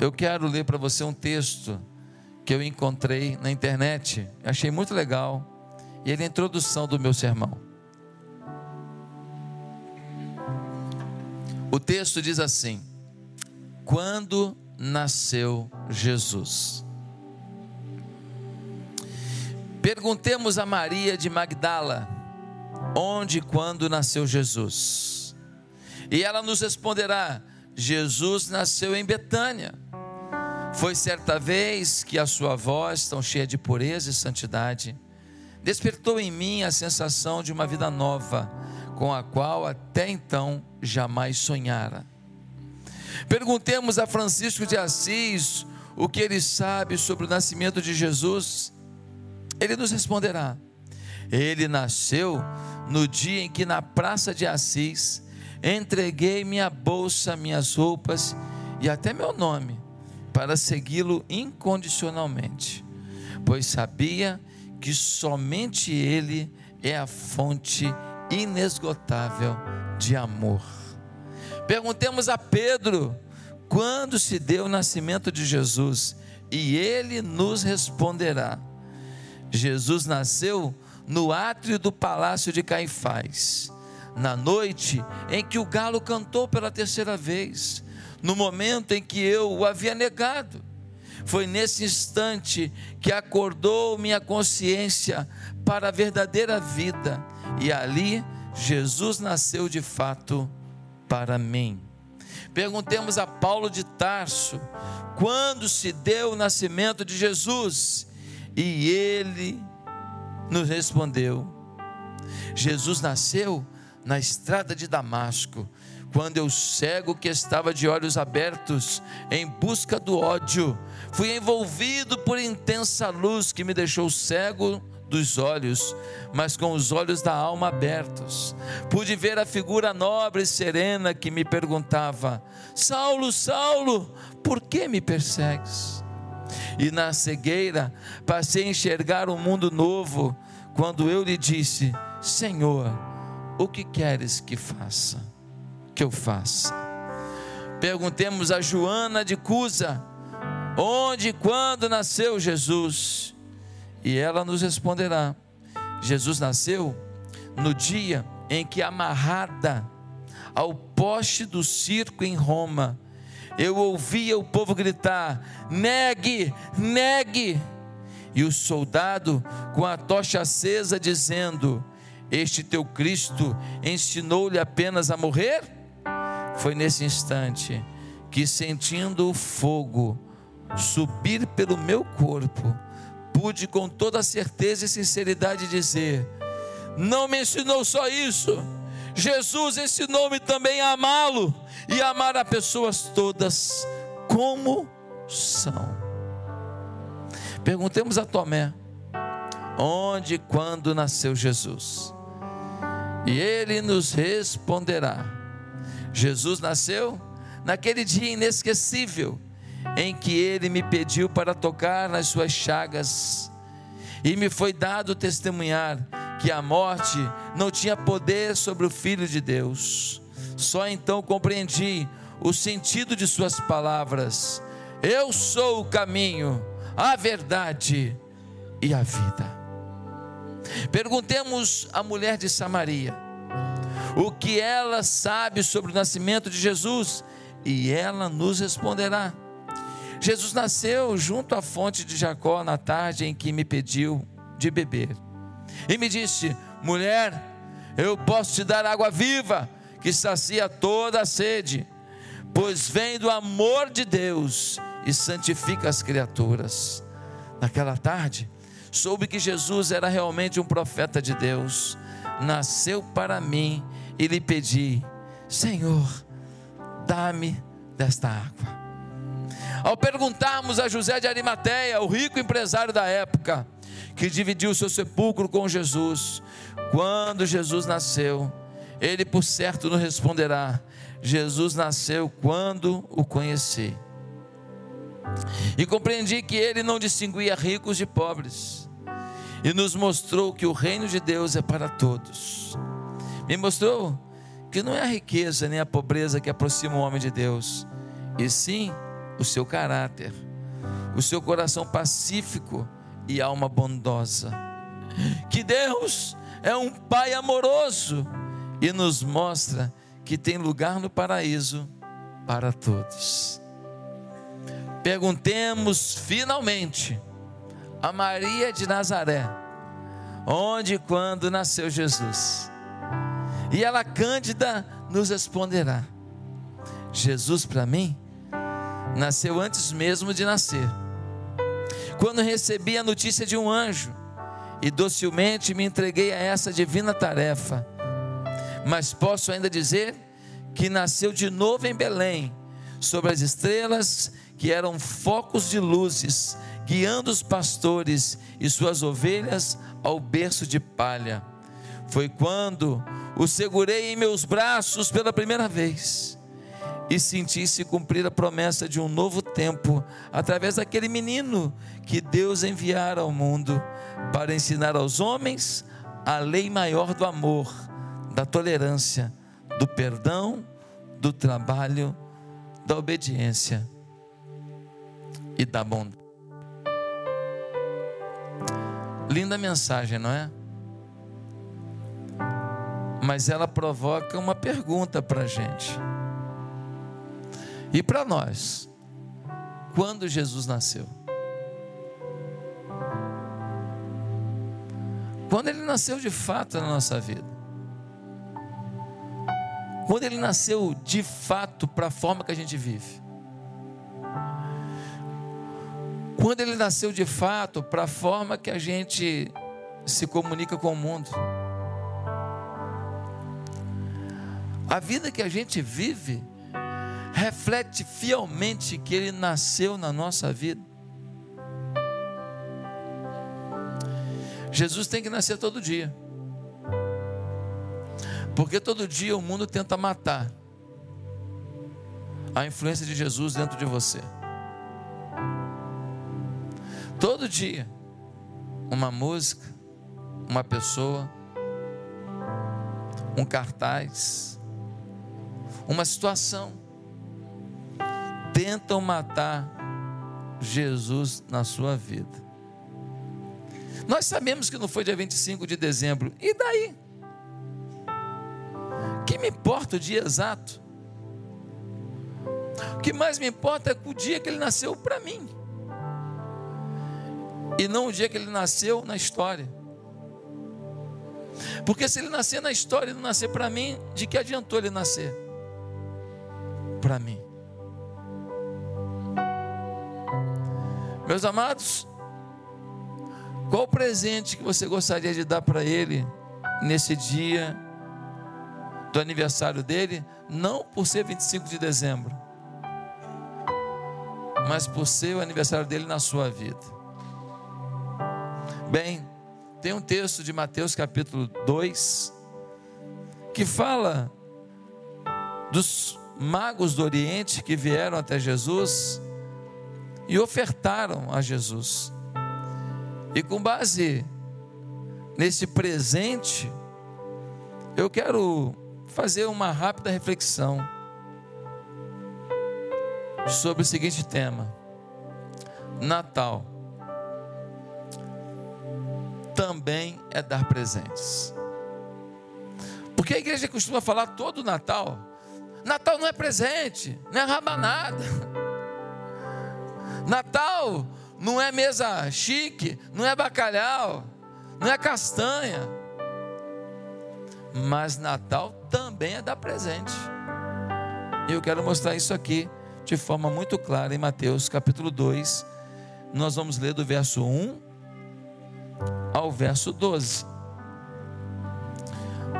eu quero ler para você um texto que eu encontrei na internet, achei muito legal, e ele é a introdução do meu sermão. O texto diz assim: Quando nasceu Jesus? Perguntemos a Maria de Magdala, onde e quando nasceu Jesus? E ela nos responderá: Jesus nasceu em Betânia. Foi certa vez que a sua voz, tão cheia de pureza e santidade, despertou em mim a sensação de uma vida nova, com a qual até então jamais sonhara. Perguntemos a Francisco de Assis o que ele sabe sobre o nascimento de Jesus. Ele nos responderá: Ele nasceu no dia em que na praça de Assis entreguei minha bolsa, minhas roupas e até meu nome para segui-lo incondicionalmente, pois sabia que somente Ele é a fonte inesgotável de amor. Perguntemos a Pedro quando se deu o nascimento de Jesus, e ele nos responderá. Jesus nasceu no átrio do palácio de Caifás, na noite em que o galo cantou pela terceira vez, no momento em que eu o havia negado. Foi nesse instante que acordou minha consciência para a verdadeira vida, e ali Jesus nasceu de fato para mim. Perguntemos a Paulo de Tarso quando se deu o nascimento de Jesus, e ele nos respondeu: Jesus nasceu na estrada de Damasco, quando eu cego que estava de olhos abertos em busca do ódio, fui envolvido por intensa luz que me deixou cego dos olhos, mas com os olhos da alma abertos. Pude ver a figura nobre e serena que me perguntava: Saulo, Saulo, por que me persegues? E na cegueira passei a enxergar um mundo novo, quando eu lhe disse: Senhor, o que queres que faça? Que eu faça? Perguntemos a Joana de Cusa, onde e quando nasceu Jesus? E ela nos responderá: Jesus nasceu no dia em que, amarrada ao poste do circo em Roma, eu ouvia o povo gritar: negue, negue. E o soldado com a tocha acesa dizendo: Este teu Cristo ensinou-lhe apenas a morrer? Foi nesse instante que, sentindo o fogo subir pelo meu corpo, pude com toda certeza e sinceridade dizer: não me ensinou só isso, Jesus ensinou-me também a amá-lo e amar as pessoas todas como são. Perguntemos a Tomé: onde e quando nasceu Jesus? E ele nos responderá: Jesus nasceu naquele dia inesquecível em que ele me pediu para tocar nas suas chagas, e me foi dado testemunhar que a morte não tinha poder sobre o Filho de Deus. Só então compreendi o sentido de suas palavras: Eu sou o caminho, a verdade e a vida. Perguntemos à mulher de Samaria o que ela sabe sobre o nascimento de Jesus, e ela nos responderá. Jesus nasceu junto à fonte de Jacó na tarde em que me pediu de beber. E me disse: Mulher, eu posso te dar água viva que sacia toda a sede, pois vem do amor de Deus e santifica as criaturas. Naquela tarde, soube que Jesus era realmente um profeta de Deus, nasceu para mim e lhe pedi: Senhor, dá-me desta água. Ao perguntarmos a José de Arimateia, o rico empresário da época, que dividiu seu sepulcro com Jesus, quando Jesus nasceu, ele por certo nos responderá: Jesus nasceu quando o conheci. E compreendi que ele não distinguia ricos de pobres, e nos mostrou que o reino de Deus é para todos. Me mostrou que não é a riqueza nem a pobreza que aproxima o homem de Deus, e sim o seu caráter, o seu coração pacífico e alma bondosa. Que Deus é um Pai amoroso e nos mostra que tem lugar no paraíso para todos. Perguntemos finalmente a Maria de Nazaré, onde e quando nasceu Jesus. E ela, Cândida, nos responderá: Jesus, para mim, nasceu antes mesmo de nascer. Quando recebi a notícia de um anjo, e docilmente me entreguei a essa divina tarefa, mas posso ainda dizer que nasceu de novo em Belém, sobre as estrelas que eram focos de luzes, guiando os pastores e suas ovelhas ao berço de palha. Foi quando o segurei em meus braços pela primeira vez e senti se cumprir a promessa de um novo tempo através daquele menino que Deus enviara ao mundo para ensinar aos homens a lei maior do amor, da tolerância, do perdão, do trabalho, da obediência e da bondade. Linda mensagem, não é? Mas ela provoca uma pergunta para a gente. E para nós, quando Jesus nasceu? Quando ele nasceu de fato na nossa vida? Quando ele nasceu de fato para a forma que a gente vive? Quando ele nasceu de fato para a forma que a gente se comunica com o mundo? A vida que a gente vive reflete fielmente que ele nasceu na nossa vida. Jesus tem que nascer todo dia. Porque todo dia o mundo tenta matar a influência de Jesus dentro de você. Todo dia, uma música, uma pessoa, um cartaz, uma situação, tentam matar Jesus na sua vida. Nós sabemos que não foi dia 25 de dezembro, e daí? Que me importa o dia exato? O que mais me importa é o dia que ele nasceu para mim e não o dia que ele nasceu na história. Porque se ele nascer na história e não nascer para mim, de que adiantou ele nascer? Para mim. Meus amados, qual o presente que você gostaria de dar para ele nesse dia do aniversário dele? Não por ser 25 de dezembro, mas por ser o aniversário dele na sua vida. Bem, tem um texto de Mateus capítulo 2 que fala dos magos do Oriente que vieram até Jesus e ofertaram a Jesus. E com base nesse presente, eu quero fazer uma rápida reflexão sobre o seguinte tema: Natal também é dar presentes. Porque a igreja costuma falar todo Natal. Natal não é presente, não é rabanada. Natal não é mesa chique, não é bacalhau, não é castanha. Mas Natal também é dar presente. E eu quero mostrar isso aqui de forma muito clara em Mateus capítulo 2. Nós vamos ler do verso 1 ao verso 12.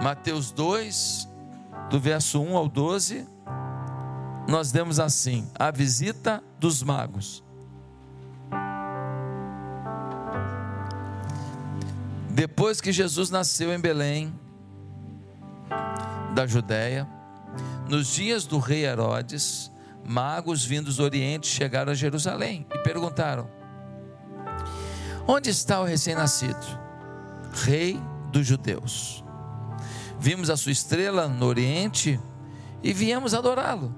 Mateus 2, do verso 1 ao 12, nós demos assim: a visita dos magos. Depois que Jesus nasceu em Belém, da Judéia, nos dias do rei Herodes, magos vindos do Oriente chegaram a Jerusalém e perguntaram: Onde está o recém-nascido? Rei dos judeus. Vimos a sua estrela no Oriente e viemos adorá-lo.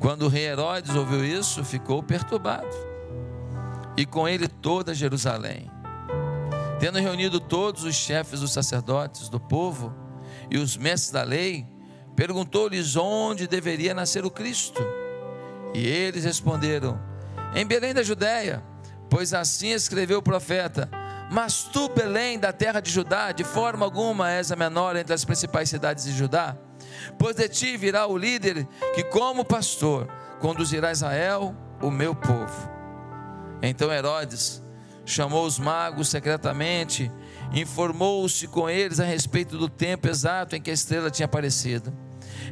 Quando o rei Herodes ouviu isso, ficou perturbado, e com ele toda Jerusalém. Tendo reunido todos os chefes dos sacerdotes do povo e os mestres da lei, perguntou-lhes onde deveria nascer o Cristo. E eles responderam: Em Belém da Judéia, pois assim escreveu o profeta. Mas tu, Belém, da terra de Judá, de forma alguma és a menor entre as principais cidades de Judá, pois de ti virá o líder que, como pastor, conduzirá Israel, o meu povo. Então Herodes chamou os magos secretamente, informou-se com eles a respeito do tempo exato em que a estrela tinha aparecido.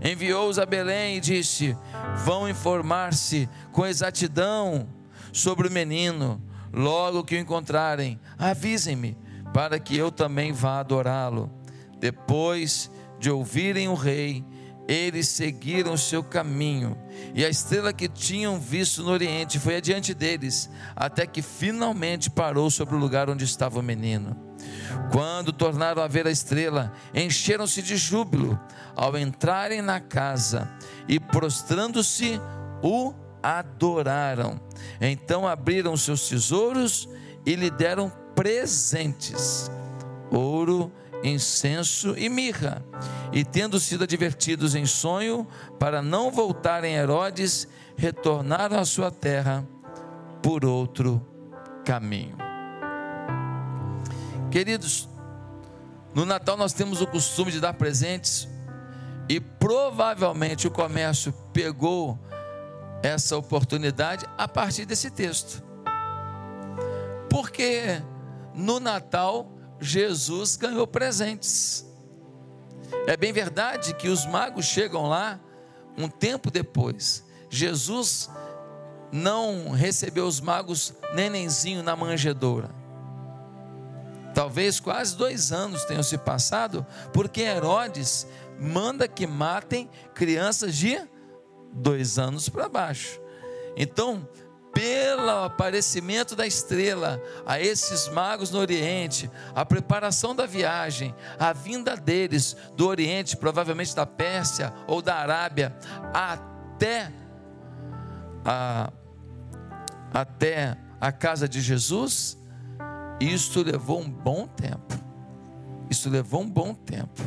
Enviou-os a Belém e disse: Vão informar-se com exatidão sobre o menino. Logo que o encontrarem, avisem-me, para que eu também vá adorá-lo. Depois de ouvirem o rei, eles seguiram o seu caminho, e a estrela que tinham visto no Oriente foi adiante deles, até que finalmente parou sobre o lugar onde estava o menino. Quando tornaram a ver a estrela, encheram-se de júbilo ao entrarem na casa e, prostrando-se, o adoraram. Então abriram seus tesouros e lhe deram presentes: ouro, incenso e mirra. E tendo sido advertidos em sonho para não voltarem a Herodes, retornaram à sua terra por outro caminho. Queridos, no Natal nós temos o costume de dar presentes e provavelmente o comércio pegou essa oportunidade a partir desse texto. Porque no Natal Jesus ganhou presentes. É bem verdade que os magos chegam lá um tempo depois. Jesus não recebeu os magos nenenzinho na manjedoura. Talvez quase dois anos tenham se passado, porque Herodes manda que matem crianças de dois anos para baixo. Então, pelo aparecimento da estrela a esses magos no Oriente, a preparação da viagem, a vinda deles do Oriente, provavelmente da Pérsia ou da Arábia, até a, até a casa de Jesus, isto levou um bom tempo. Isso levou um bom tempo.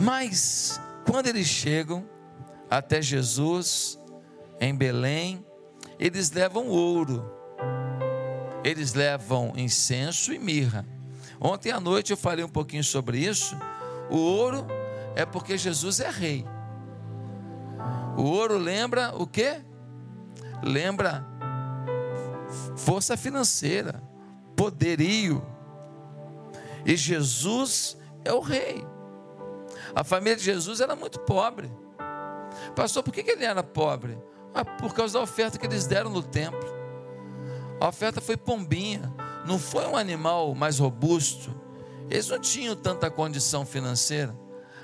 Mas, quando eles chegam até Jesus, em Belém, eles levam ouro, eles levam incenso e mirra. Ontem à noite eu falei um pouquinho sobre isso. O ouro é porque Jesus é rei. O ouro lembra o que? Lembra força financeira, poderio. E Jesus é o rei. A família de Jesus era muito pobre. Pastor, por que ele era pobre? Ah, por causa da oferta que eles deram no templo. A oferta foi pombinha, não foi um animal mais robusto. Eles não tinham tanta condição financeira.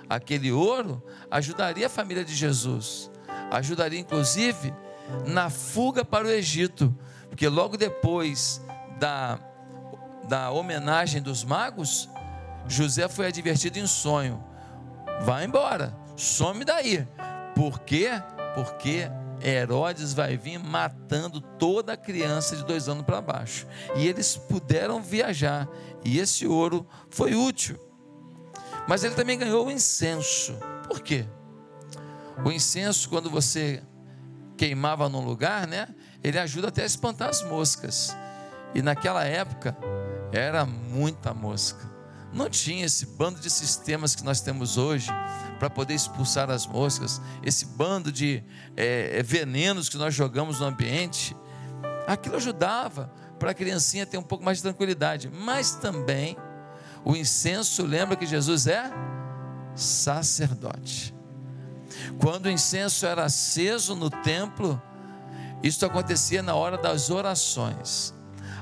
Aquele ouro ajudaria a família de Jesus, ajudaria inclusive na fuga para o Egito, porque logo depois da, da homenagem dos magos, José foi advertido em sonho: vai embora, some daí. Por quê? Porque Herodes vai vir matando toda criança de dois anos para baixo. E eles puderam viajar. E esse ouro foi útil. Mas ele também ganhou o incenso. Por quê? O incenso, quando você queimava num lugar, né? Ele ajuda até a espantar as moscas. E naquela época era muita mosca. Não tinha esse bando de sistemas que nós temos hoje para poder expulsar as moscas, esse bando de é, é, venenos que nós jogamos no ambiente. Aquilo ajudava para a criancinha ter um pouco mais de tranquilidade, mas também o incenso lembra que Jesus é sacerdote. Quando o incenso era aceso no templo, isso acontecia na hora das orações.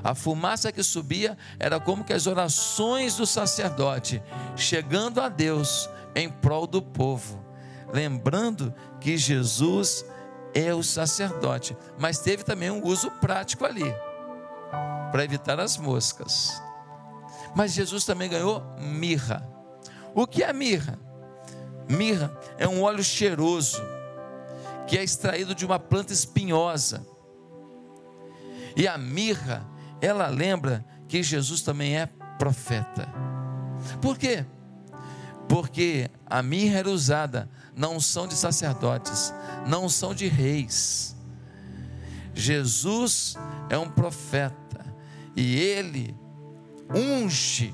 A fumaça que subia era como que as orações do sacerdote chegando a Deus em prol do povo, lembrando que Jesus é o sacerdote, mas teve também um uso prático ali para evitar as moscas. Mas Jesus também ganhou mirra. O que é mirra? Mirra é um óleo cheiroso que é extraído de uma planta espinhosa. E a mirra, ela lembra que Jesus também é profeta. Por quê? Porque a mirra era usada na unção de sacerdotes, na unção de reis. Jesus é um profeta e ele unge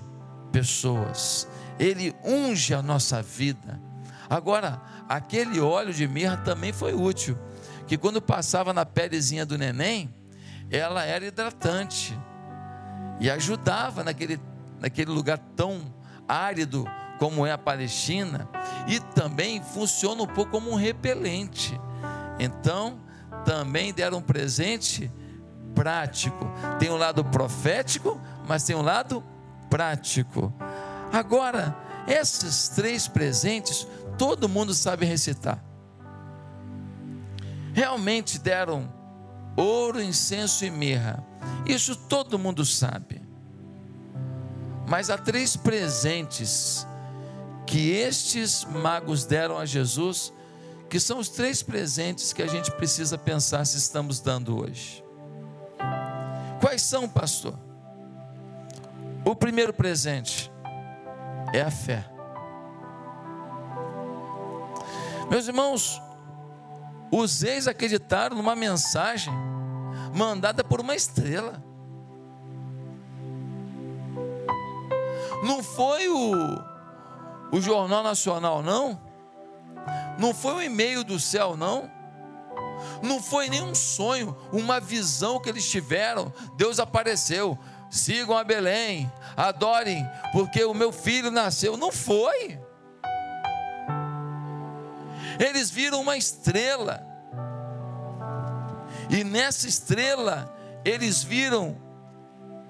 pessoas, ele unge a nossa vida. Agora, aquele óleo de mirra também foi útil, que quando passava na pelezinha do neném, ela era hidratante e ajudava naquele, naquele lugar tão árido como é a Palestina, e também funciona um pouco como um repelente. Então, também deram um presente prático. Tem um lado profético, mas tem um lado prático. Agora, esses três presentes, todo mundo sabe recitar. Realmente deram ouro, incenso e mirra. Isso todo mundo sabe. Mas há três presentes que estes magos deram a Jesus, que são os três presentes que a gente precisa pensar se estamos dando hoje. Quais são, pastor? O primeiro presente é a fé. Meus irmãos, os ex acreditaram numa mensagem mandada por uma estrela. Não foi o, o Jornal Nacional, não. Não foi um e-mail do céu, não. Não foi nenhum sonho, uma visão que eles tiveram. Deus apareceu. Sigam a Belém, adorem, porque o meu filho nasceu. Não foi. Eles viram uma estrela. E nessa estrela, eles viram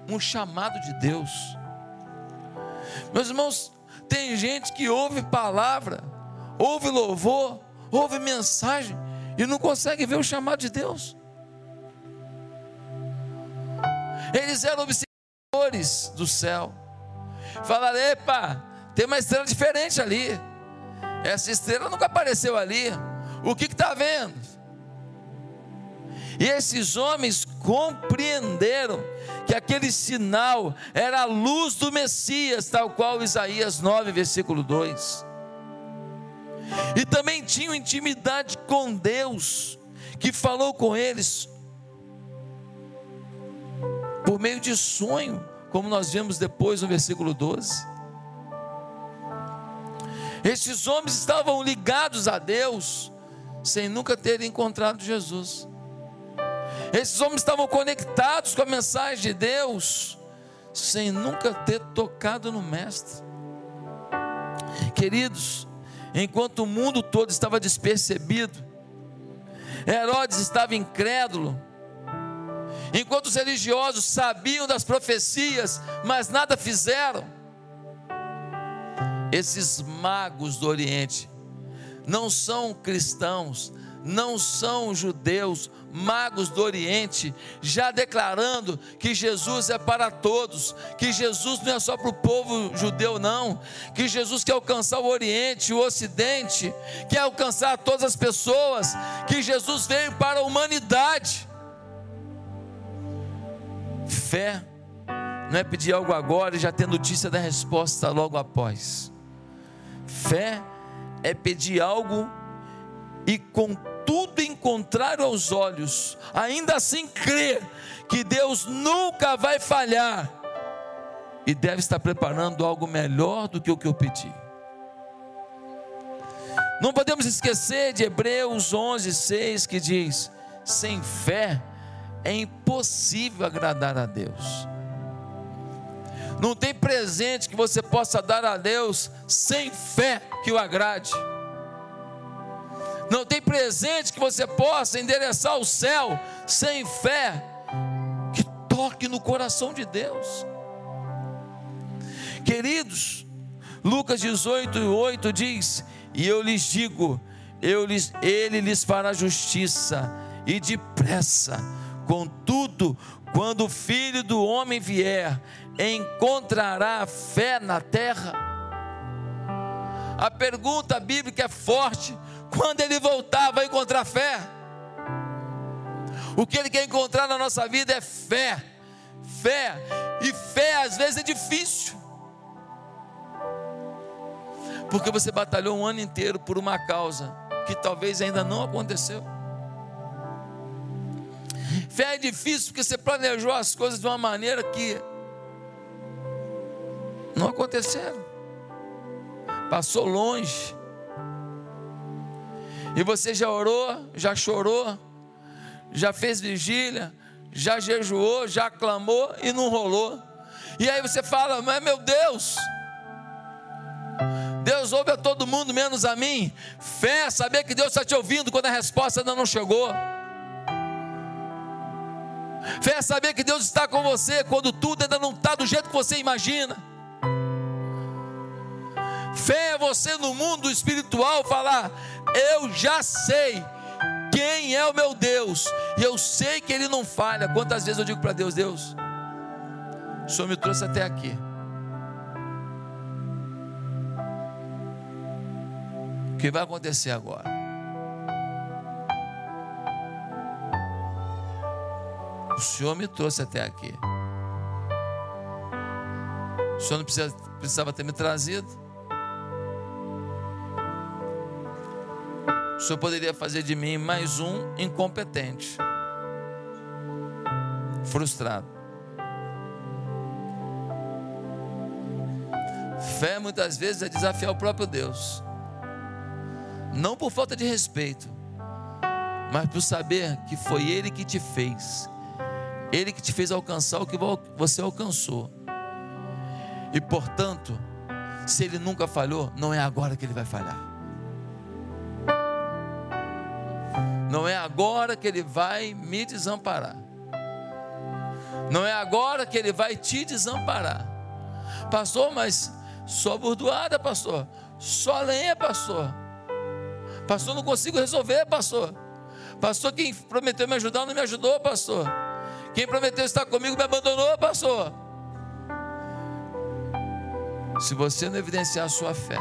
um chamado de Deus. Meus irmãos, tem gente que ouve palavra, ouve louvor, ouve mensagem e não consegue ver o chamado de Deus. Eles eram observadores do céu. Falaram: epa, tem uma estrela diferente ali. Essa estrela nunca apareceu ali. O que está vendo? E esses homens compreenderam que aquele sinal era a luz do Messias, tal qual Isaías 9, versículo 2. E também tinham intimidade com Deus, que falou com eles por meio de sonho, como nós vemos depois no versículo 12. Estes homens estavam ligados a Deus, sem nunca terem encontrado Jesus. Esses homens estavam conectados com a mensagem de Deus, sem nunca ter tocado no Mestre. Queridos, enquanto o mundo todo estava despercebido, Herodes estava incrédulo, enquanto os religiosos sabiam das profecias, mas nada fizeram, esses magos do Oriente não são cristãos, não são judeus, magos do Oriente, já declarando que Jesus é para todos, que Jesus não é só para o povo judeu, não, que Jesus quer alcançar o Oriente, o Ocidente, quer alcançar todas as pessoas, que Jesus veio para a humanidade. Fé não é pedir algo agora e já ter notícia da resposta logo após. Fé é pedir algo e com tudo em contrário aos olhos, ainda assim crer que Deus nunca vai falhar e deve estar preparando algo melhor do que o que eu pedi. Não podemos esquecer de Hebreus 11, 6 que diz: sem fé é impossível agradar a Deus. Não tem presente que você possa dar a Deus sem fé que o agrade. Não tem presente que você possa endereçar o céu sem fé que toque no coração de Deus. Queridos, Lucas 18, 8 diz: E eu lhes digo, eu lhes, ele lhes fará justiça e depressa. Contudo, quando o filho do homem vier, encontrará fé na terra? A pergunta bíblica é forte: quando ele voltar, vai encontrar fé. O que ele quer encontrar na nossa vida é fé. Fé. E fé às vezes é difícil. Porque você batalhou um ano inteiro por uma causa que talvez ainda não aconteceu. Fé é difícil porque você planejou as coisas de uma maneira que não aconteceram. Passou longe. E você já orou, já chorou, já fez vigília, já jejuou, já clamou e não rolou. E aí você fala, mas meu Deus, Deus ouve a todo mundo menos a mim. Fé, saber que Deus está te ouvindo quando a resposta ainda não chegou. Fé é saber que Deus está com você quando tudo ainda não está do jeito que você imagina. Fé é você no mundo espiritual falar: Eu já sei quem é o meu Deus, e eu sei que Ele não falha. Quantas vezes eu digo para Deus: Deus, o Senhor me trouxe até aqui. O que vai acontecer agora? O Senhor me trouxe até aqui. O Senhor não precisa, precisava ter me trazido. Senhor poderia fazer de mim mais um incompetente, frustrado. Fé muitas vezes é desafiar o próprio Deus, não por falta de respeito, mas por saber que foi Ele que te fez, Ele que te fez alcançar o que você alcançou, e portanto, se Ele nunca falhou, não é agora que Ele vai falhar. Não é agora que Ele vai me desamparar. Não é agora que Ele vai te desamparar. Pastor, mas só burdoada, pastor. Só lenha, pastor. Pastor, não consigo resolver, pastor. Pastor, quem prometeu me ajudar não me ajudou, pastor. Quem prometeu estar comigo me abandonou, pastor. Se você não evidenciar a sua fé,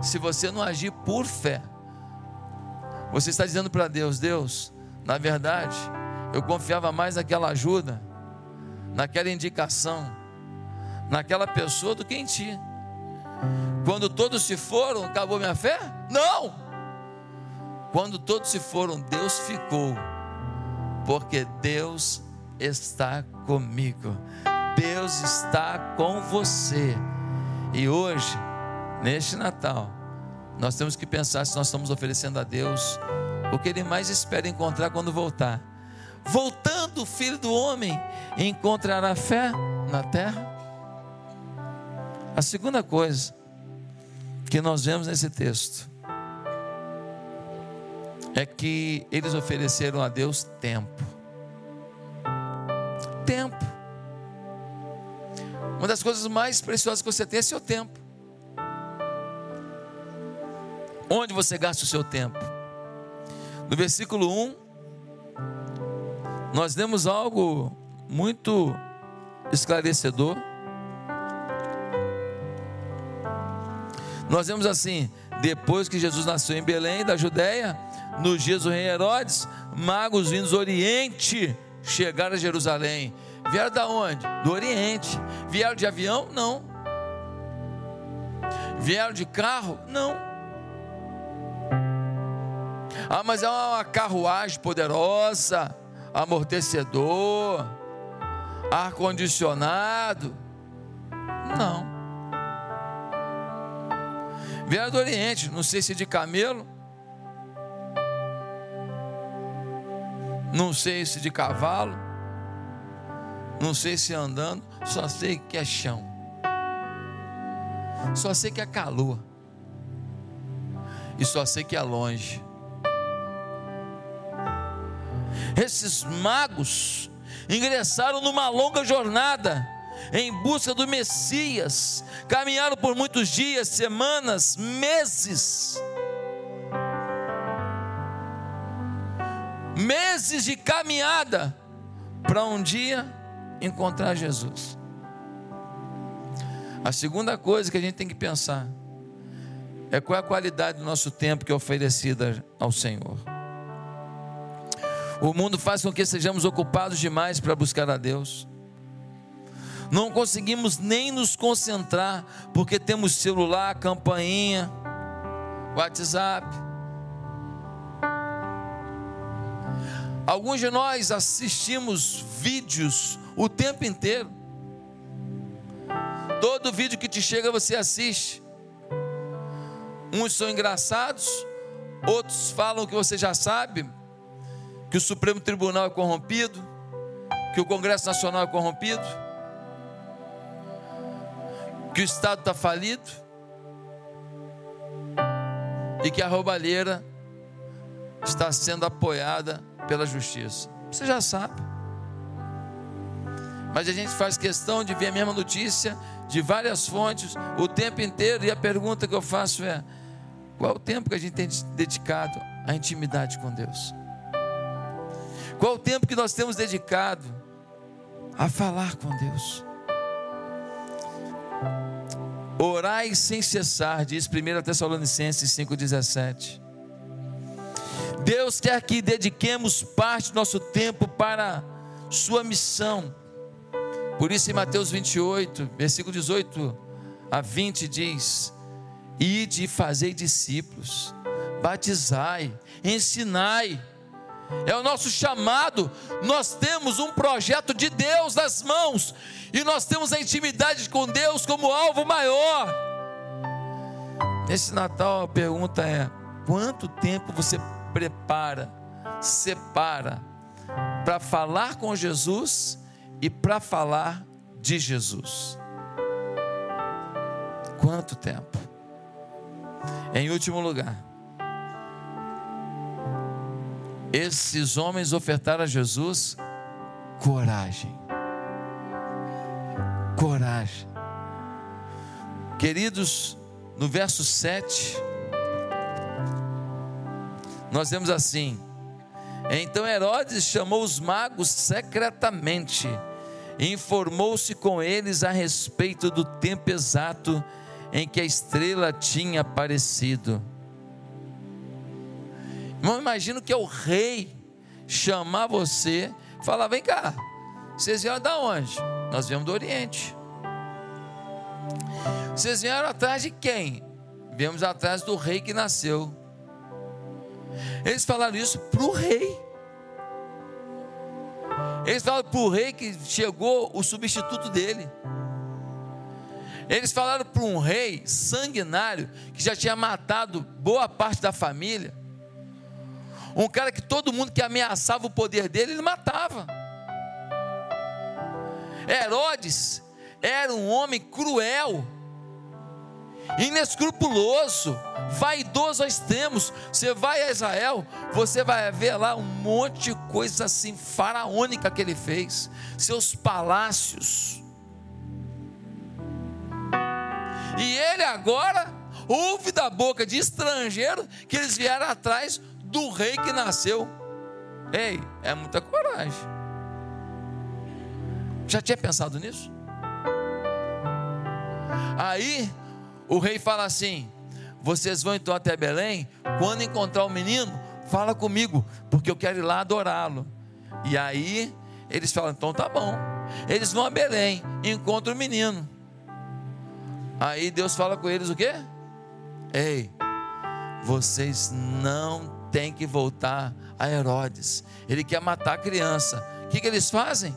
se você não agir por fé, você está dizendo para Deus: Deus, na verdade, eu confiava mais naquela ajuda, naquela indicação, naquela pessoa do que em ti. Quando todos se foram, acabou minha fé? Não! Quando todos se foram, Deus ficou, porque Deus está comigo, Deus está com você. E hoje, neste Natal, nós temos que pensar se nós estamos oferecendo a Deus o que Ele mais espera encontrar quando voltar. Voltando o Filho do Homem, encontrará fé na terra? A segunda coisa que nós vemos nesse texto é que eles ofereceram a Deus tempo. Tempo. Uma das coisas mais preciosas que você tem é seu tempo. Onde você gasta o seu tempo? No versículo 1, nós lemos algo muito esclarecedor. Nós vemos assim: depois que Jesus nasceu em Belém, da Judéia, nos dias do rei Herodes, magos vindos do Oriente chegaram a Jerusalém. Vieram da onde? Do Oriente. Vieram de avião? Não. Vieram de carro? Não. Ah, mas é uma carruagem poderosa, amortecedor, ar-condicionado. Não. Vieram do Oriente, não sei se é de camelo, não sei se de cavalo, não sei se andando, só sei que é chão, só sei que é calor, e só sei que é longe. Esses magos ingressaram numa longa jornada em busca do Messias, caminharam por muitos dias, semanas, meses. Meses de caminhada para um dia encontrar Jesus. A segunda coisa que a gente tem que pensar é qual é a qualidade do nosso tempo que é oferecida ao Senhor. O mundo faz com que sejamos ocupados demais para buscar a Deus. Não conseguimos nem nos concentrar, porque temos celular, campainha, WhatsApp. Alguns de nós assistimos vídeos o tempo inteiro. Todo vídeo que te chega você assiste. Uns são engraçados, outros falam que você já sabe, que o Supremo Tribunal é corrompido, que o Congresso Nacional é corrompido, que o Estado está falido e que a roubalheira está sendo apoiada pela justiça. Você já sabe. Mas a gente faz questão de ver a mesma notícia de várias fontes o tempo inteiro, e a pergunta que eu faço é: qual o tempo que a gente tem dedicado à intimidade com Deus? Qual o tempo que nós temos dedicado a falar com Deus? Orai sem cessar, diz 1 Tessalonicenses 5,17. Deus quer que dediquemos parte do nosso tempo para Sua missão. Por isso, em Mateus 28, versículo 18 a 20, diz: Ide e fazei discípulos, batizai, ensinai. É o nosso chamado. Nós temos um projeto de Deus nas mãos e nós temos a intimidade com Deus como alvo maior. Nesse Natal a pergunta é: quanto tempo você prepara, separa para falar com Jesus e para falar de Jesus? Quanto tempo? Em último lugar, esses homens ofertaram a Jesus coragem. Coragem. Queridos, no verso 7, nós vemos assim: Então Herodes chamou os magos secretamente e informou-se com eles a respeito do tempo exato em que a estrela tinha aparecido. Irmão, imagino que é o rei chamar você falar: vem cá, vocês vieram da onde? Nós viemos do Oriente. Vocês vieram atrás de quem? Viemos atrás do rei que nasceu. Eles falaram isso para o rei. Eles falaram para o rei que chegou o substituto dele. Eles falaram para um rei sanguinário que já tinha matado boa parte da família. Um cara que todo mundo que ameaçava o poder dele, ele matava. Herodes era um homem cruel, inescrupuloso, vaidoso a extremos. Você vai a Israel, você vai ver lá um monte de coisa assim faraônica que ele fez, seus palácios. E ele agora ouve da boca de estrangeiro que eles vieram atrás do rei que nasceu. Ei, é muita coragem. Já tinha pensado nisso? Aí o rei fala assim: Vocês vão então até Belém. Quando encontrar o menino, fala comigo, porque eu quero ir lá adorá-lo. E aí eles falam: Então tá bom. Eles vão a Belém, encontram o menino. Aí Deus fala com eles o quê? Ei, vocês não têm que voltar a Herodes. Ele quer matar a criança. O que, que eles fazem?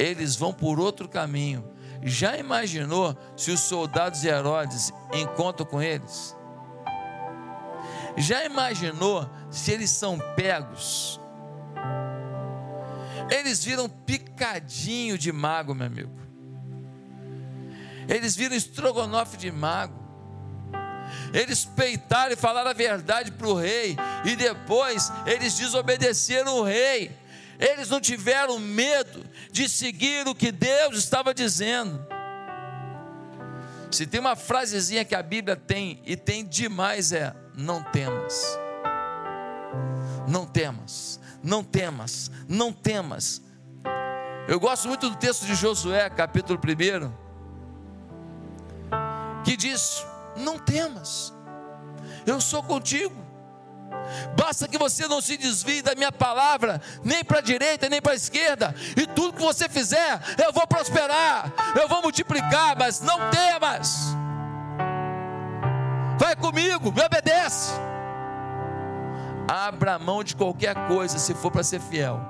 Eles vão por outro caminho. Já imaginou se os soldados de Herodes encontram com eles? Já imaginou se eles são pegos? Eles viram picadinho de mago, meu amigo. Eles viram estrogonofe de mago. Eles peitaram e falaram a verdade para o rei. E depois eles desobedeceram o rei. Eles não tiveram medo de seguir o que Deus estava dizendo. Se tem uma frasezinha que a Bíblia tem, e tem demais, é: não temas. Não temas, não temas, não temas. Eu gosto muito do texto de Josué, capítulo 1 que diz Não temas, eu sou contigo. Basta que você não se desvie da minha palavra, nem para a direita, nem para a esquerda, e tudo que você fizer, eu vou prosperar, eu vou multiplicar, mas não temas. Vai comigo, me obedece. Abra mão de qualquer coisa se for para ser fiel.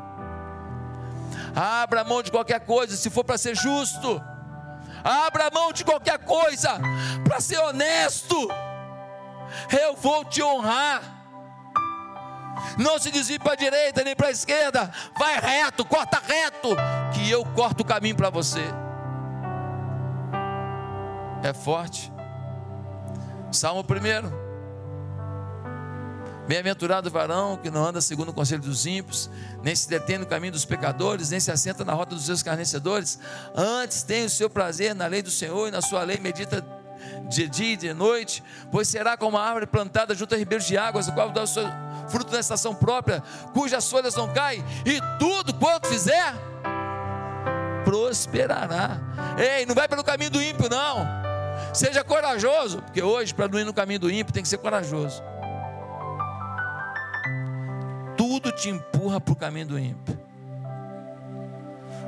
Abra mão de qualquer coisa se for para ser justo. Abra mão de qualquer coisa para ser honesto. Eu vou te honrar. Não se desvie para a direita nem para a esquerda. Vai reto, corta reto, que eu corto o caminho para você. É forte. Salmo 1. Bem-aventurado o varão que não anda segundo o conselho dos ímpios, nem se detém no caminho dos pecadores, nem se assenta na rota dos seus escarnecedores. Antes tem o seu prazer na lei do Senhor e na sua lei medita de dia e de noite, pois será como uma árvore plantada junto a ribeiros de águas, o qual dá o seu fruto na estação própria, cujas folhas não caem, e tudo quanto fizer, prosperará. Ei, não vai pelo caminho do ímpio, não. Seja corajoso, porque hoje, para não ir no caminho do ímpio, tem que ser corajoso. Te empurra para o caminho do ímpio.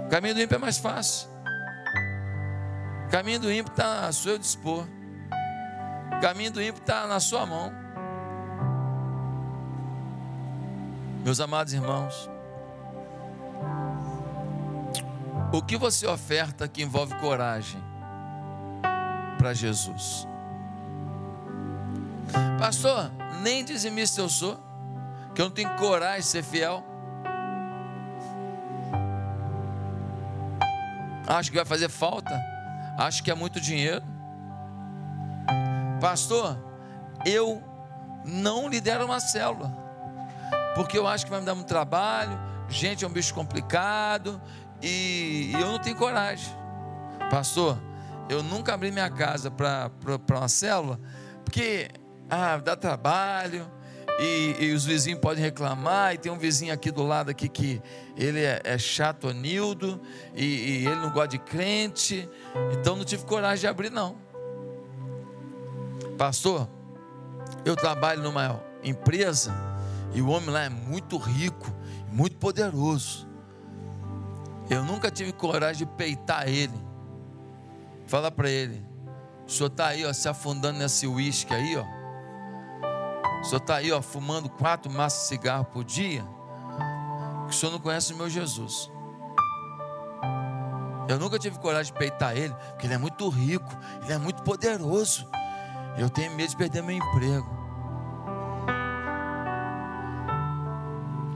O caminho do ímpio é mais fácil. O caminho do ímpio está a seu dispor. O caminho do ímpio está na sua mão. Meus amados irmãos, o que você oferta que envolve coragem para Jesus? Pastor, nem dizimista eu sou, eu não tenho coragem de ser fiel. Acho que vai fazer falta, acho que é muito dinheiro. Pastor, eu não lidero uma célula porque eu acho que vai me dar muito trabalho, gente é um bicho complicado e, e eu não tenho coragem. Pastor, eu nunca abri minha casa para uma célula, porque ah, dá trabalho. E, e, os vizinhos podem reclamar, e tem um vizinho aqui do lado aqui que ele é, é chato, Nildo, e, e, ele não gosta de crente, então não tive coragem de abrir não. Pastor, eu trabalho numa empresa e o homem lá é muito rico, muito poderoso. Eu nunca tive coragem de peitar ele. Fala para ele: o senhor está aí, ó, se afundando nesse uísque aí, ó. O senhor está aí, ó, fumando quatro maços de cigarro por dia. Que o senhor não conhece o meu Jesus. Eu nunca tive coragem de peitar ele, porque ele é muito rico, ele é muito poderoso. Eu tenho medo de perder meu emprego.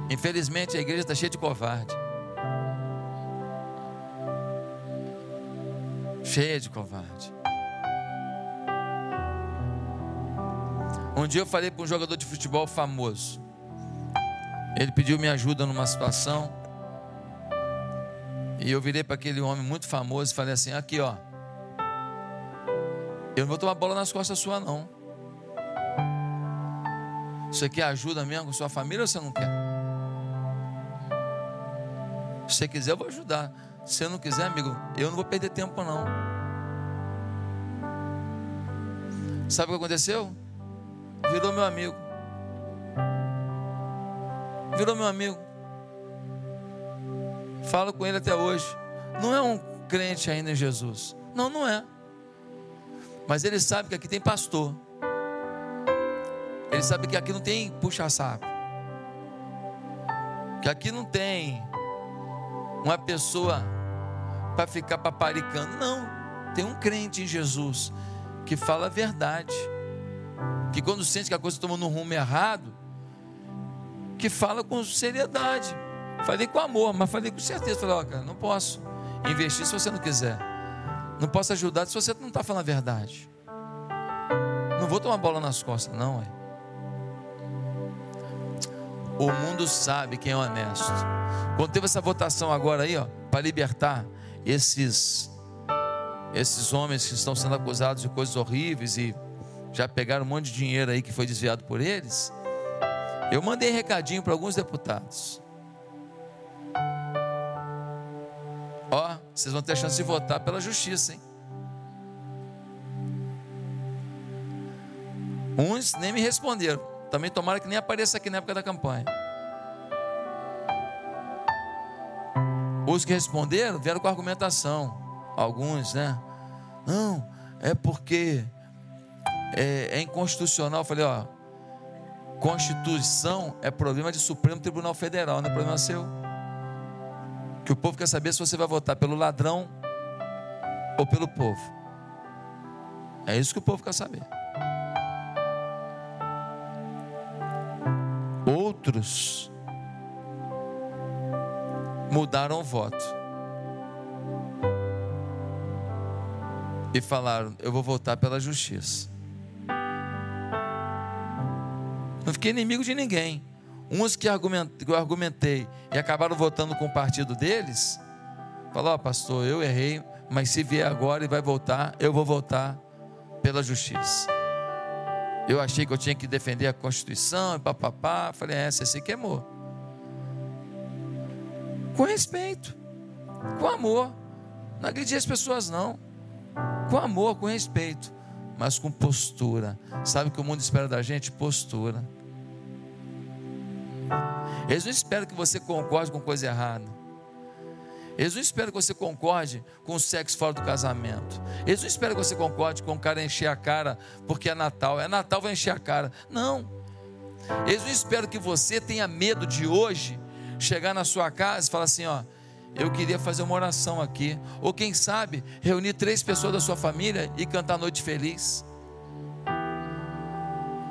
Infelizmente a igreja está cheia de covarde. Cheia de covarde. Um dia eu falei com um jogador de futebol famoso. Ele pediu minha ajuda numa situação. E eu virei para aquele homem muito famoso e falei assim: aqui ó. Eu não vou tomar bola nas costas sua, não. Você quer ajuda mesmo com sua família ou você não quer? Se você quiser, eu vou ajudar. Se não quiser, amigo, eu não vou perder tempo, não. Sabe o que aconteceu? Virou meu amigo. Virou meu amigo. Falo com ele até hoje. Não é um crente ainda em Jesus. Não, não é. Mas ele sabe que aqui tem pastor. Ele sabe que aqui não tem puxa-saco. Que aqui não tem uma pessoa para ficar paparicando. Não, tem um crente em Jesus que fala a verdade, que quando sente que a coisa está tomando um rumo errado, que fala com seriedade. Falei com amor, mas falei com certeza. Falei, ó, cara, não posso investir se você não quiser. Não posso ajudar se você não está falando a verdade. Não vou tomar bola nas costas, não, é. O mundo sabe quem é honesto. Quando teve essa votação agora aí, ó, para libertar esses esses homens que estão sendo acusados de coisas horríveis e já pegaram um monte de dinheiro aí que foi desviado por eles, eu mandei recadinho para alguns deputados. Ó, vocês vão ter a chance de votar pela justiça, hein? Uns nem me responderam. Também tomara que nem apareça aqui na época da campanha. Os que responderam vieram com argumentação. Alguns, né? Não, é porque é, é inconstitucional. Eu falei, ó, Constituição é problema de Supremo Tribunal Federal, não é problema seu. Que o povo quer saber se você vai votar pelo ladrão ou pelo povo. É isso que o povo quer saber. Outros mudaram o voto. E falaram: Eu vou votar pela justiça. Não fiquei inimigo de ninguém. Uns que, eu argumentei e acabaram votando com o partido deles, falaram: oh, pastor, eu errei, mas se vier agora e vai voltar, eu vou votar pela justiça. Eu achei que eu tinha que defender a Constituição e papapá. Falei, é, você se queimou. Com respeito, com amor. Não agredi as pessoas, não. Com amor, com respeito, mas com postura. Sabe o que o mundo espera da gente? Postura. Eles não esperam que você concorde com coisa errada. Eles não esperam que você concorde com o sexo fora do casamento. Eles não esperam que você concorde com o cara encher a cara porque é Natal. É Natal, vai encher a cara. Não. Eles não esperam que você tenha medo de hoje chegar na sua casa e falar assim: ó, eu queria fazer uma oração aqui. Ou quem sabe, reunir três pessoas da sua família e cantar Noite Feliz.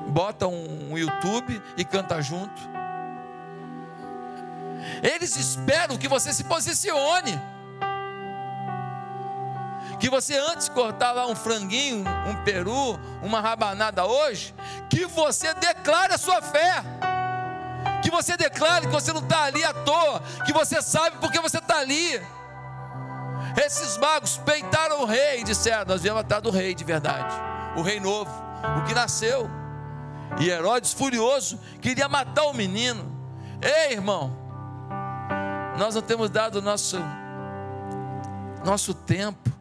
Bota um YouTube e canta junto. Eles esperam que você se posicione. Que você antes cortar lá um franguinho, um peru, uma rabanada hoje, que você declare a sua fé. Que você declare que você não está ali à toa, que você sabe porque você está ali. Esses magos peitaram o rei e disseram: Nós viemos atrás do rei de verdade, o rei novo, o que nasceu. E Herodes, furioso, queria matar o menino. Ei, irmão, nós não temos dado nosso nosso tempo,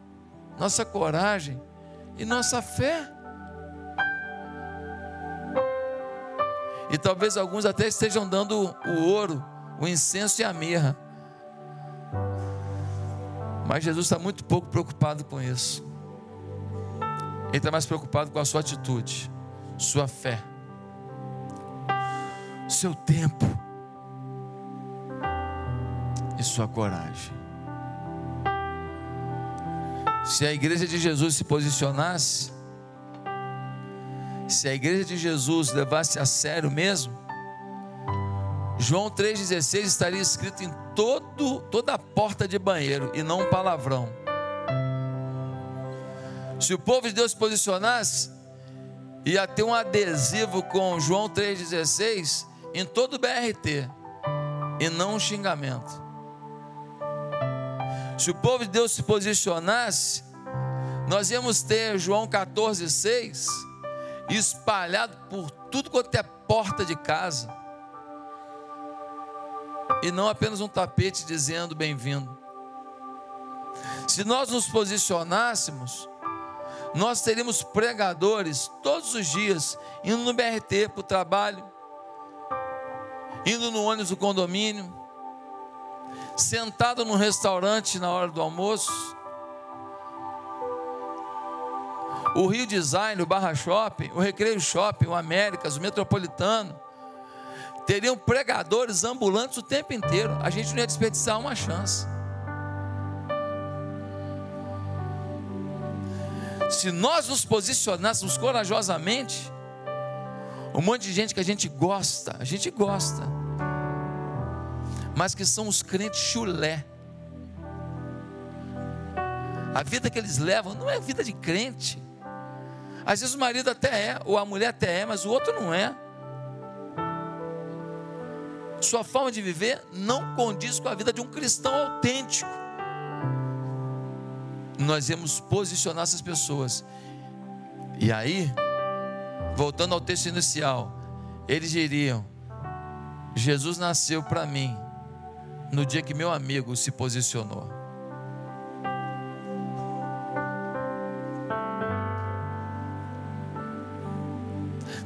nossa coragem e nossa fé. E talvez alguns até estejam dando o ouro, o incenso e a mirra. Mas Jesus está muito pouco preocupado com isso. Ele está mais preocupado com a sua atitude, sua fé, seu tempo e sua coragem. Se a igreja de Jesus se posicionasse, se a igreja de Jesus levasse a sério mesmo, João 3,16 estaria escrito em todo, toda a porta de banheiro e não um palavrão. Se o povo de Deus se posicionasse, ia ter um adesivo com João 3,16 em todo o BRT e não um xingamento. Se o povo de Deus se posicionasse, nós íamos ter João 14, 6 espalhado por tudo quanto é porta de casa, e não apenas um tapete dizendo bem-vindo. Se nós nos posicionássemos, nós teríamos pregadores todos os dias, indo no BRT para o trabalho, indo no ônibus do condomínio, sentado num restaurante na hora do almoço. O Rio Design, o Barra Shopping, o Recreio Shopping, o Américas, o Metropolitano, teriam pregadores ambulantes o tempo inteiro. A gente não ia desperdiçar uma chance. Se nós nos posicionássemos corajosamente, um monte de gente que a gente gosta, a gente gosta mas que são os crentes chulé. A vida que eles levam não é vida de crente. Às vezes o marido até é, ou a mulher até é, mas o outro não é. Sua forma de viver não condiz com a vida de um cristão autêntico. Nós íamos posicionar essas pessoas. E aí, voltando ao texto inicial, eles diriam: Jesus nasceu para mim no dia que meu amigo se posicionou.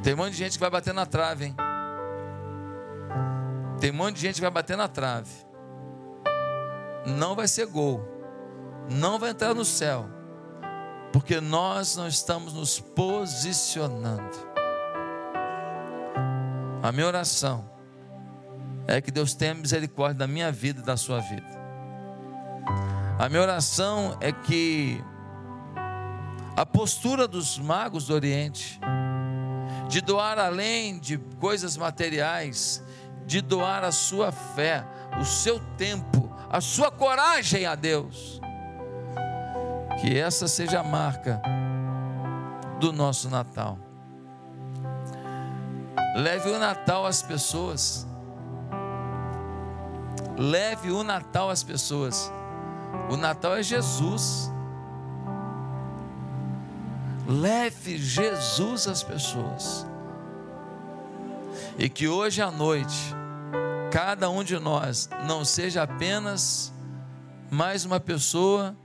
Tem um monte de gente que vai bater na trave, hein? Tem um monte de gente que vai bater na trave. Não vai ser gol. Não vai entrar no céu. Porque nós não estamos nos posicionando. A minha oração é que Deus tenha misericórdia da minha vida e da sua vida. A minha oração é que a postura dos magos do Oriente, de doar além de coisas materiais, de doar a sua fé, o seu tempo, a sua coragem a Deus, que essa seja a marca do nosso Natal. Leve o Natal às pessoas. Leve o Natal às pessoas. O Natal é Jesus. Leve Jesus às pessoas. E que hoje à noite, cada um de nós não seja apenas mais uma pessoa,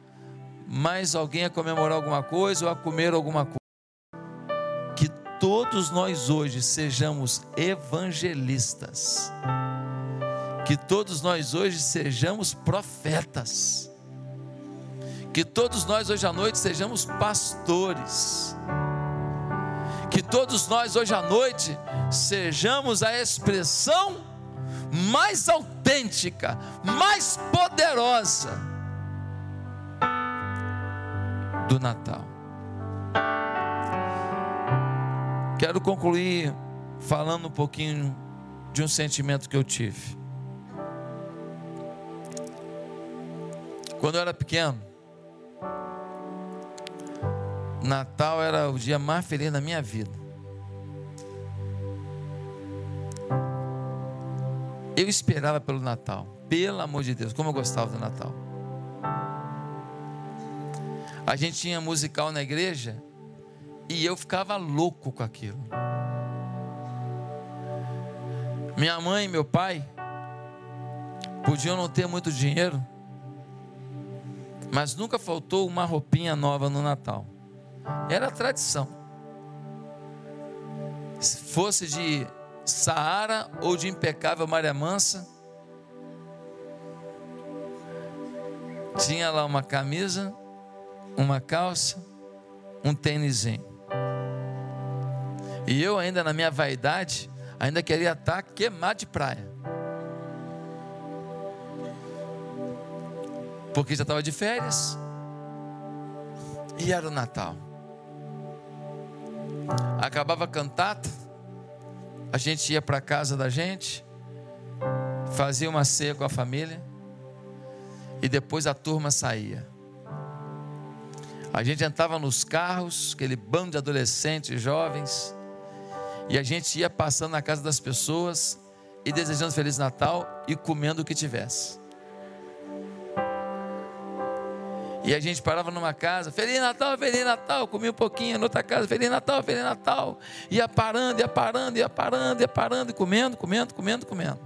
mais alguém a comemorar alguma coisa ou a comer alguma coisa. Que todos nós hoje sejamos evangelistas. Que todos nós hoje sejamos profetas que todos nós hoje à noite sejamos pastores. Que todos nós hoje à noite sejamos a expressão mais autêntica, mais poderosa do Natal. Quero concluir falando um pouquinho de um sentimento que eu tive. Quando eu era pequeno, Natal era o dia mais feliz da minha vida. Eu esperava pelo Natal, pelo amor de Deus, como eu gostava do Natal. A gente tinha musical na igreja e eu ficava louco com aquilo. Minha mãe e meu pai podiam não ter muito dinheiro, mas nunca faltou uma roupinha nova no Natal. Era tradição. Se fosse de Saara ou de impecável Maria Mansa, tinha lá uma camisa, uma calça, um tênisinho. E eu ainda na minha vaidade, ainda queria estar queimado de praia. Porque já estava de férias. E era o Natal. Acabava a cantata, a gente ia para casa da gente, fazia uma ceia com a família e depois a turma saía. A gente entrava nos carros, aquele bando de adolescentes, jovens, e a gente ia passando na casa das pessoas e desejando Feliz Natal e comendo o que tivesse. E a gente parava numa casa, Feliz Natal, Feliz Natal, comia um pouquinho, noutra casa, Feliz Natal, Feliz Natal. Ia parando, ia parando, ia parando, ia parando, e comendo, comendo, comendo, comendo.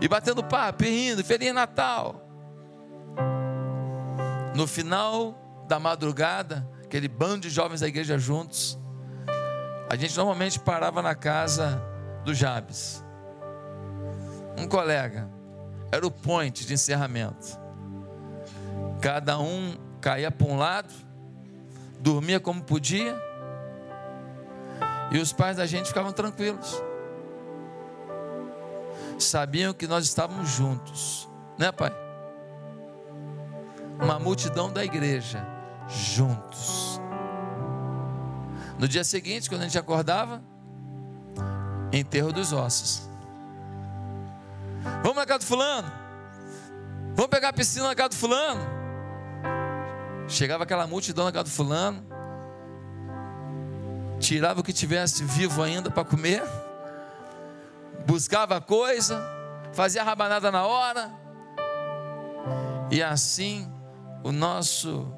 E batendo papo, e rindo, Feliz Natal. No final da madrugada, aquele bando de jovens da igreja juntos, a gente normalmente parava na casa do Jabes. Um colega, era o point de encerramento. Cada um caía para um lado, dormia como podia, e os pais da gente ficavam tranquilos. Sabiam que nós estávamos juntos, né, pai? Uma multidão da igreja, juntos. No dia seguinte, quando a gente acordava, enterro dos ossos. Vamos na casa do fulano? Vamos pegar a piscina na casa do fulano? Chegava aquela multidão na casa do fulano, tirava o que tivesse vivo ainda para comer, buscava coisa, fazia rabanada na hora, e assim o nosso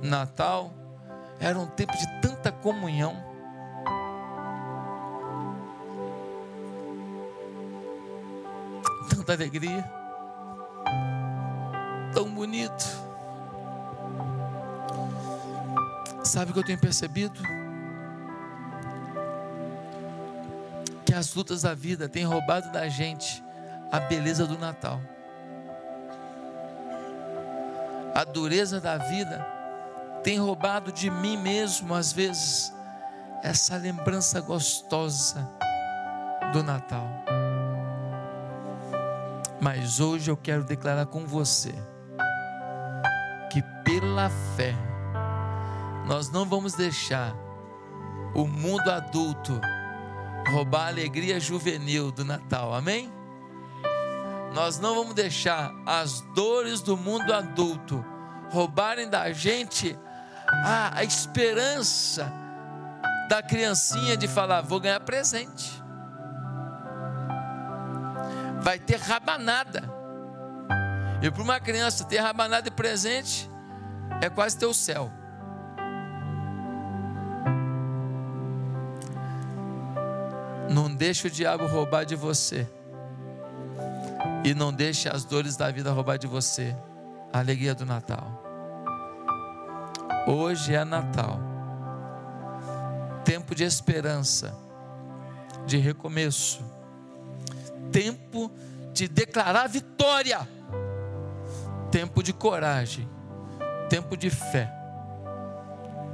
Natal era um tempo de tanta comunhão. Tanta alegria, tão bonito. Sabe o que eu tenho percebido? as lutas da vida têm roubado da gente a beleza do Natal. A dureza da vida tem roubado de mim mesmo, às vezes, essa lembrança gostosa do Natal. Mas hoje eu quero declarar com você que pela fé nós não vamos deixar o mundo adulto roubar a alegria juvenil do Natal. Amém? Nós não vamos deixar as dores do mundo adulto roubarem da gente a, a esperança da criancinha de falar: vou ganhar presente. Vai ter rabanada. E para uma criança ter rabanada e presente é quase ter o céu. Deixe o diabo roubar de você. E não deixe as dores da vida roubar de você a alegria do Natal. Hoje é Natal. Tempo de esperança, de recomeço. Tempo de declarar vitória. Tempo de coragem. Tempo de fé.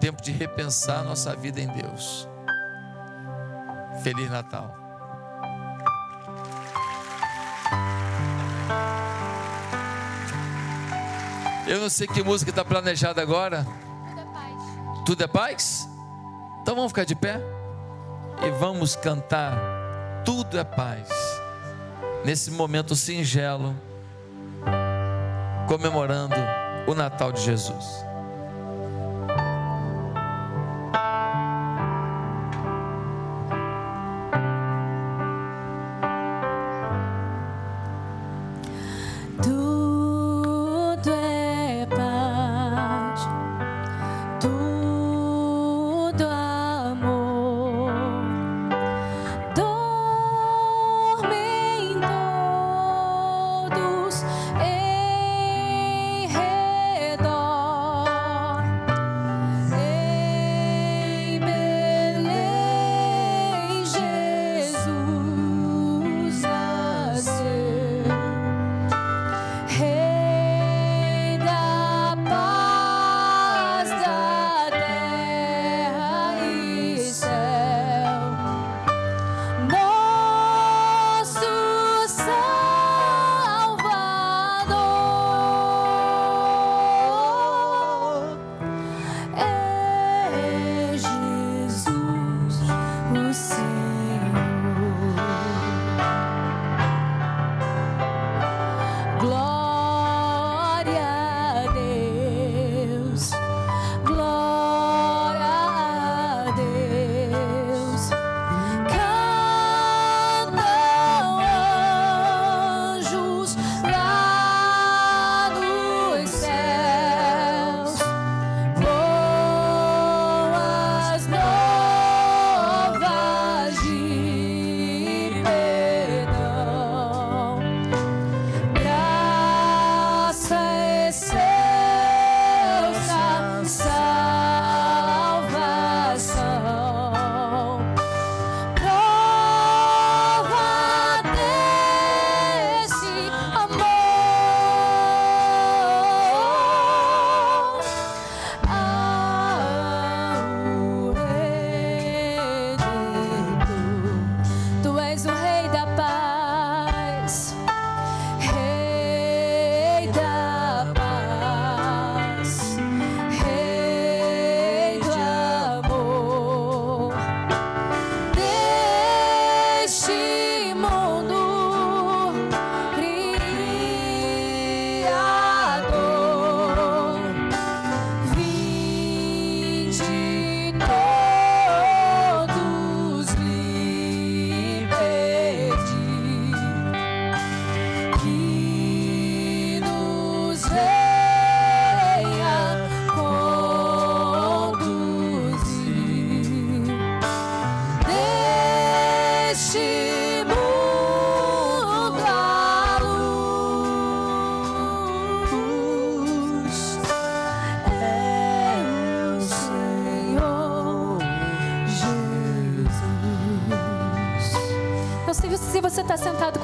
Tempo de repensar nossa vida em Deus. Feliz Natal. Eu não sei que música está planejada agora. Tudo é paz. Tudo é paz? Então vamos ficar de pé e vamos cantar Tudo é paz. Nesse momento singelo, comemorando o Natal de Jesus.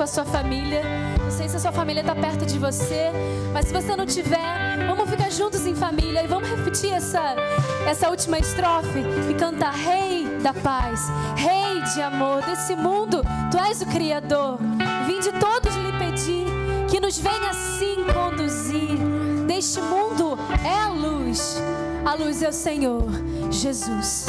A sua família. Não sei se a sua família está perto de você, mas se você não tiver, vamos ficar juntos em família e vamos repetir essa, essa última estrofe e cantar Rei da paz, Rei de amor desse mundo, Tu és o Criador. Vinde todos lhe pedir que nos venha assim conduzir. Deste mundo é a luz, a luz é o Senhor Jesus.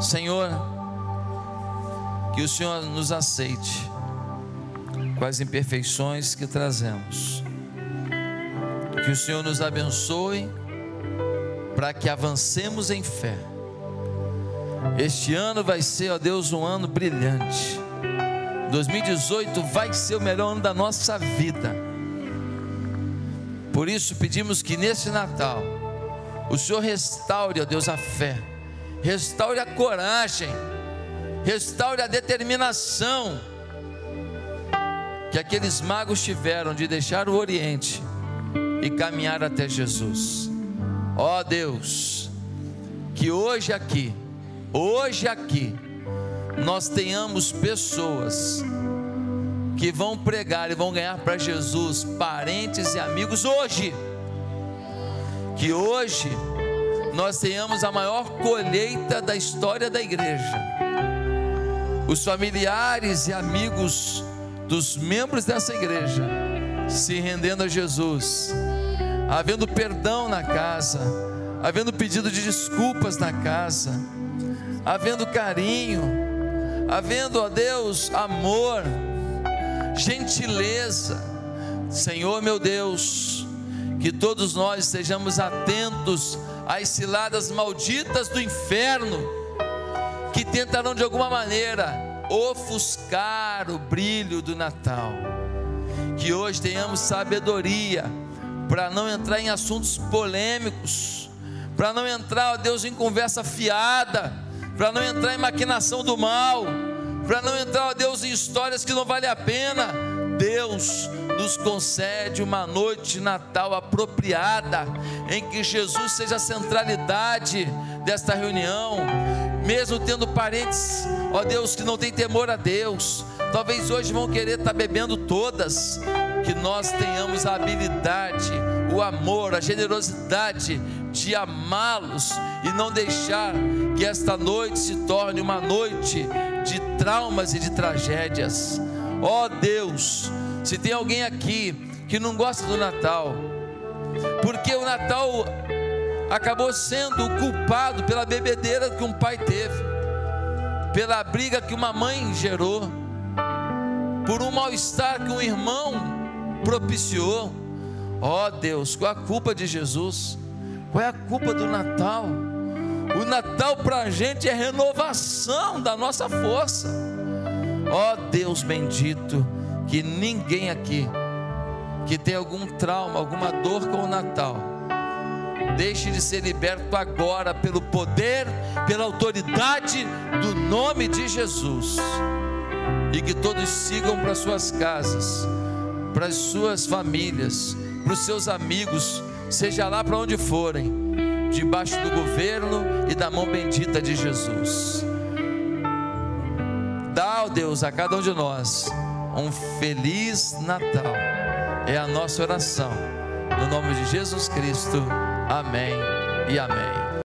Senhor, que o Senhor nos aceite com as imperfeições que trazemos. Que o Senhor nos abençoe para que avancemos em fé. Este ano vai ser, ó Deus, um ano brilhante. 2018 vai ser o melhor ano da nossa vida. Por isso pedimos que nesse Natal o Senhor restaure, ó Deus, a fé, restaure a coragem, restaure a determinação que aqueles magos tiveram de deixar o Oriente e caminhar até Jesus. Ó Deus, que hoje aqui, hoje aqui, nós tenhamos pessoas que vão pregar e vão ganhar para Jesus parentes e amigos hoje. Que hoje nós tenhamos a maior colheita da história da igreja. Os familiares e amigos dos membros dessa igreja se rendendo a Jesus, havendo perdão na casa, havendo pedido de desculpas na casa, havendo carinho, havendo, ó Deus, amor, gentileza. Senhor meu Deus, que todos nós estejamos atentos às ciladas malditas do inferno, que tentarão de alguma maneira ofuscar o brilho do Natal. Que hoje tenhamos sabedoria para não entrar em assuntos polêmicos, para não entrar, ó Deus, em conversa fiada, para não entrar em maquinação do mal, para não entrar, ó Deus, em histórias que não vale a pena. Deus nos concede uma noite de Natal apropriada, em que Jesus seja a centralidade desta reunião, mesmo tendo parentes, ó Deus, que não tem temor a Deus, talvez hoje vão querer estar bebendo todas, que nós tenhamos a habilidade, o amor, a generosidade de amá-los e não deixar que esta noite se torne uma noite de traumas e de tragédias. Ó Deus, se tem alguém aqui que não gosta do Natal, porque o Natal acabou sendo culpado pela bebedeira que um pai teve, pela briga que uma mãe gerou, por um mal-estar que um irmão propiciou. Ó Deus, qual a culpa de Jesus? Qual é a culpa do Natal? O Natal para a gente é renovação da nossa força. Ó Deus bendito, que ninguém aqui que tem algum trauma, alguma dor com o Natal, deixe de ser liberto agora pelo poder, pela autoridade do nome de Jesus. E que todos sigam para suas casas, para as suas famílias, para os seus amigos, seja lá para onde forem, debaixo do governo e da mão bendita de Jesus. Dá, ó Deus, a cada um de nós um feliz Natal. É a nossa oração. No nome de Jesus Cristo. Amém e amém.